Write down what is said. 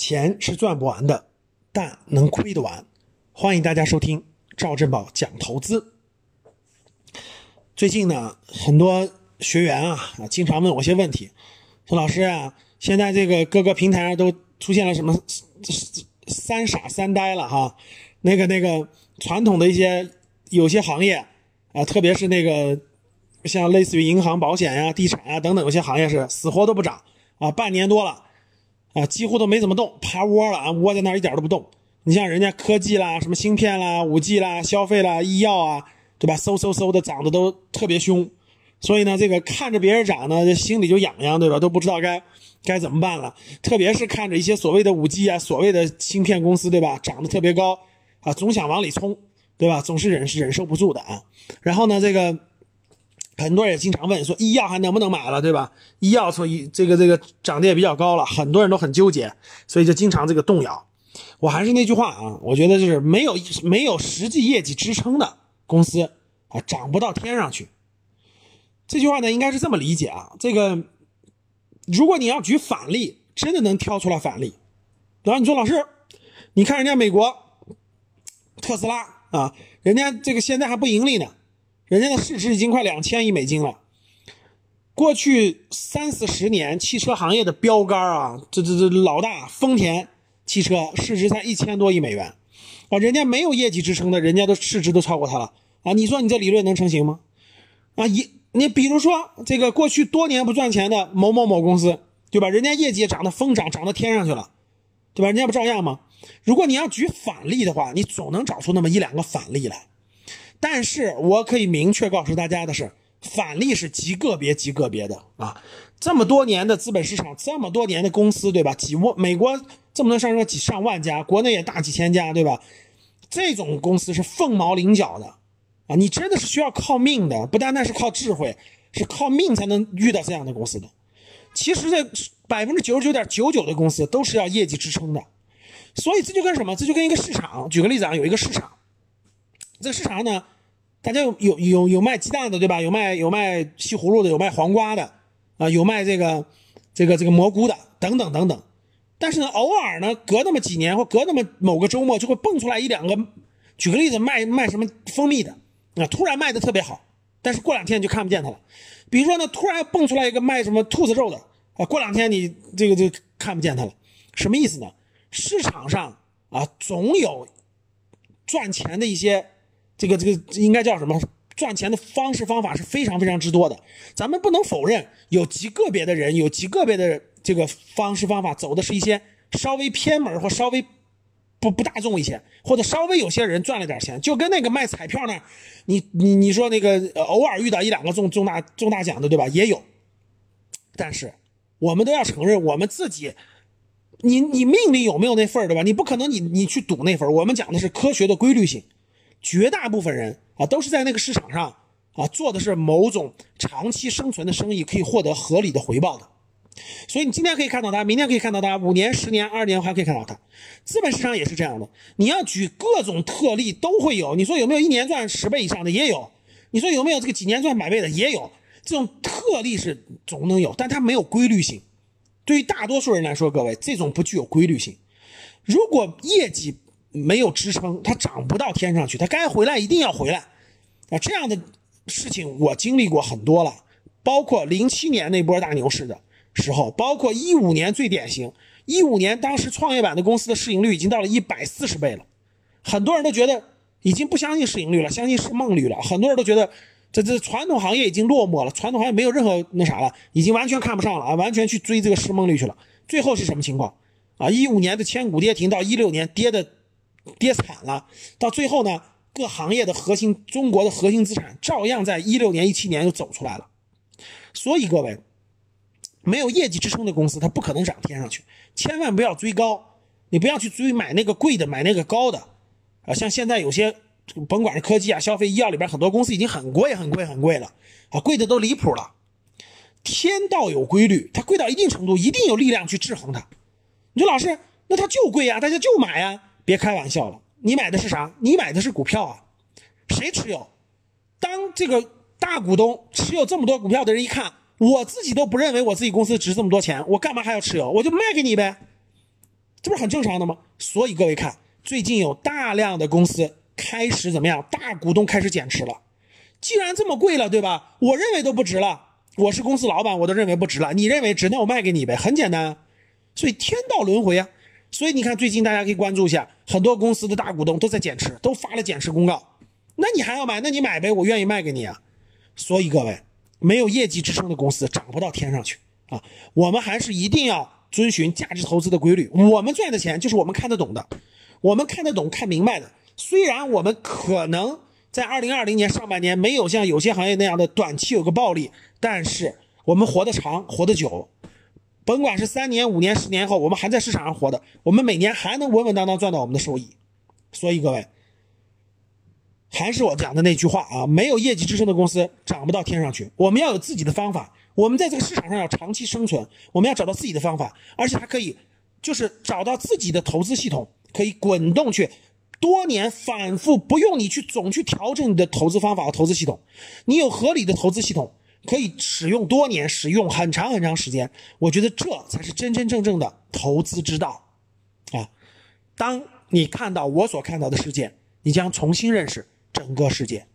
钱是赚不完的，但能亏得完。欢迎大家收听赵振宝讲投资。最近呢，很多学员啊啊经常问我些问题，说老师啊，现在这个各个平台上都出现了什么三傻三呆了哈？那个那个传统的一些有些行业啊，特别是那个像类似于银行、保险呀、地产啊等等，有些行业是死活都不涨啊，半年多了啊，几乎都没怎么动，趴窝了啊，窝在那儿一点都不动。你像人家科技啦、什么芯片啦、五 G 啦、消费啦、医药啊，对吧？嗖嗖嗖的涨得都特别凶，所以呢，这个看着别人涨呢，心里就痒痒，对吧？都不知道该该怎么办了。特别是看着一些所谓的五 G 啊、所谓的芯片公司，对吧？涨得特别高啊，总想往里冲，对吧？总是忍是忍受不住的啊。然后呢，这个很多人也经常问说，医药还能不能买了，对吧？医药从这个这个涨得也比较高了，很多人都很纠结，所以就经常这个动摇。我还是那句话啊，我觉得就是没有没有实际业绩支撑的公司啊，涨不到天上去。这句话呢，应该是这么理解啊。这个，如果你要举反例，真的能挑出来反例。然后你说老师，你看人家美国特斯拉啊，人家这个现在还不盈利呢，人家的市值已经快两千亿美金了。过去三四十年汽车行业的标杆啊，这这这老大丰田。汽车市值才一千多亿美元，啊，人家没有业绩支撑的，人家的市值都超过它了啊！你说你这理论能成型吗？啊，一你比如说这个过去多年不赚钱的某某某公司，对吧？人家业绩涨得疯涨，涨到天上去了，对吧？人家不照样吗？如果你要举反例的话，你总能找出那么一两个反例来。但是我可以明确告诉大家的是，反例是极个别、极个别的啊！这么多年的资本市场，这么多年的公司，对吧？几万美国。这么多上说几上万家，国内也大几千家，对吧？这种公司是凤毛麟角的啊！你真的是需要靠命的，不单单是靠智慧，是靠命才能遇到这样的公司的。其实这百分之九十九点九九的公司都是要业绩支撑的，所以这就跟什么？这就跟一个市场。举个例子啊，有一个市场，这个市场呢，大家有有有有卖鸡蛋的，对吧？有卖有卖西葫芦的，有卖黄瓜的，啊，有卖这个这个这个蘑菇的，等等等等。但是呢，偶尔呢，隔那么几年或隔那么某个周末，就会蹦出来一两个。举个例子，卖卖什么蜂蜜的啊，突然卖的特别好，但是过两天就看不见它了。比如说呢，突然蹦出来一个卖什么兔子肉的啊，过两天你这个就看不见它了。什么意思呢？市场上啊，总有赚钱的一些这个这个应该叫什么？赚钱的方式方法是非常非常之多的。咱们不能否认，有极个别的人，有极个别的。这个方式方法走的是一些稍微偏门或稍微不不大众一些，或者稍微有些人赚了点钱，就跟那个卖彩票那你你你说那个偶尔遇到一两个中中大中大奖的，对吧？也有，但是我们都要承认，我们自己，你你命里有没有那份儿对吧？你不可能你你去赌那份儿我们讲的是科学的规律性，绝大部分人啊都是在那个市场上啊做的是某种长期生存的生意，可以获得合理的回报的。所以你今天可以看到它，明天可以看到它，五年、十年、二十年还可以看到它。资本市场也是这样的，你要举各种特例都会有。你说有没有一年赚十倍以上的？也有。你说有没有这个几年赚百倍的？也有。这种特例是总能有，但它没有规律性。对于大多数人来说，各位，这种不具有规律性。如果业绩没有支撑，它涨不到天上去，它该回来一定要回来。啊，这样的事情我经历过很多了，包括零七年那波大牛市的。时候，包括一五年最典型，一五年当时创业板的公司的市盈率已经到了一百四十倍了，很多人都觉得已经不相信市盈率了，相信是梦率了。很多人都觉得这这传统行业已经落寞了，传统行业没有任何那啥了，已经完全看不上了啊，完全去追这个市梦率去了。最后是什么情况啊？一五年的千股跌停，到一六年跌的跌惨了，到最后呢，各行业的核心中国的核心资产照样在一六年一七年就走出来了。所以各位。没有业绩支撑的公司，它不可能涨天上去。千万不要追高，你不要去追买那个贵的，买那个高的。啊，像现在有些，甭管是科技啊、消费、医药里边很多公司已经很贵、很贵、很贵了，啊，贵的都离谱了。天道有规律，它贵到一定程度，一定有力量去制衡它。你说老师，那它就贵呀，大家就买呀？别开玩笑了，你买的是啥？你买的是股票啊？谁持有？当这个大股东持有这么多股票的人一看。我自己都不认为我自己公司值这么多钱，我干嘛还要持有？我就卖给你呗。这不是很正常的吗？所以各位看，最近有大量的公司开始怎么样？大股东开始减持了。既然这么贵了，对吧？我认为都不值了。我是公司老板，我都认为不值了。你认为值，那我卖给你呗，很简单。所以天道轮回啊。所以你看，最近大家可以关注一下，很多公司的大股东都在减持，都发了减持公告。那你还要买？那你买呗，我愿意卖给你啊。所以各位，没有业绩支撑的公司涨不到天上去啊。我们还是一定要遵循价值投资的规律。我们赚的钱就是我们看得懂的，我们看得懂、看明白的。虽然我们可能在二零二零年上半年没有像有些行业那样的短期有个暴利，但是我们活得长、活得久。甭管是三年、五年、十年后，我们还在市场上活的，我们每年还能稳稳当当赚到我们的收益。所以各位，还是我讲的那句话啊，没有业绩支撑的公司涨不到天上去。我们要有自己的方法，我们在这个市场上要长期生存，我们要找到自己的方法，而且还可以就是找到自己的投资系统，可以滚动去多年反复，不用你去总去调整你的投资方法和投资系统，你有合理的投资系统。可以使用多年，使用很长很长时间，我觉得这才是真真正正的投资之道，啊！当你看到我所看到的世界，你将重新认识整个世界。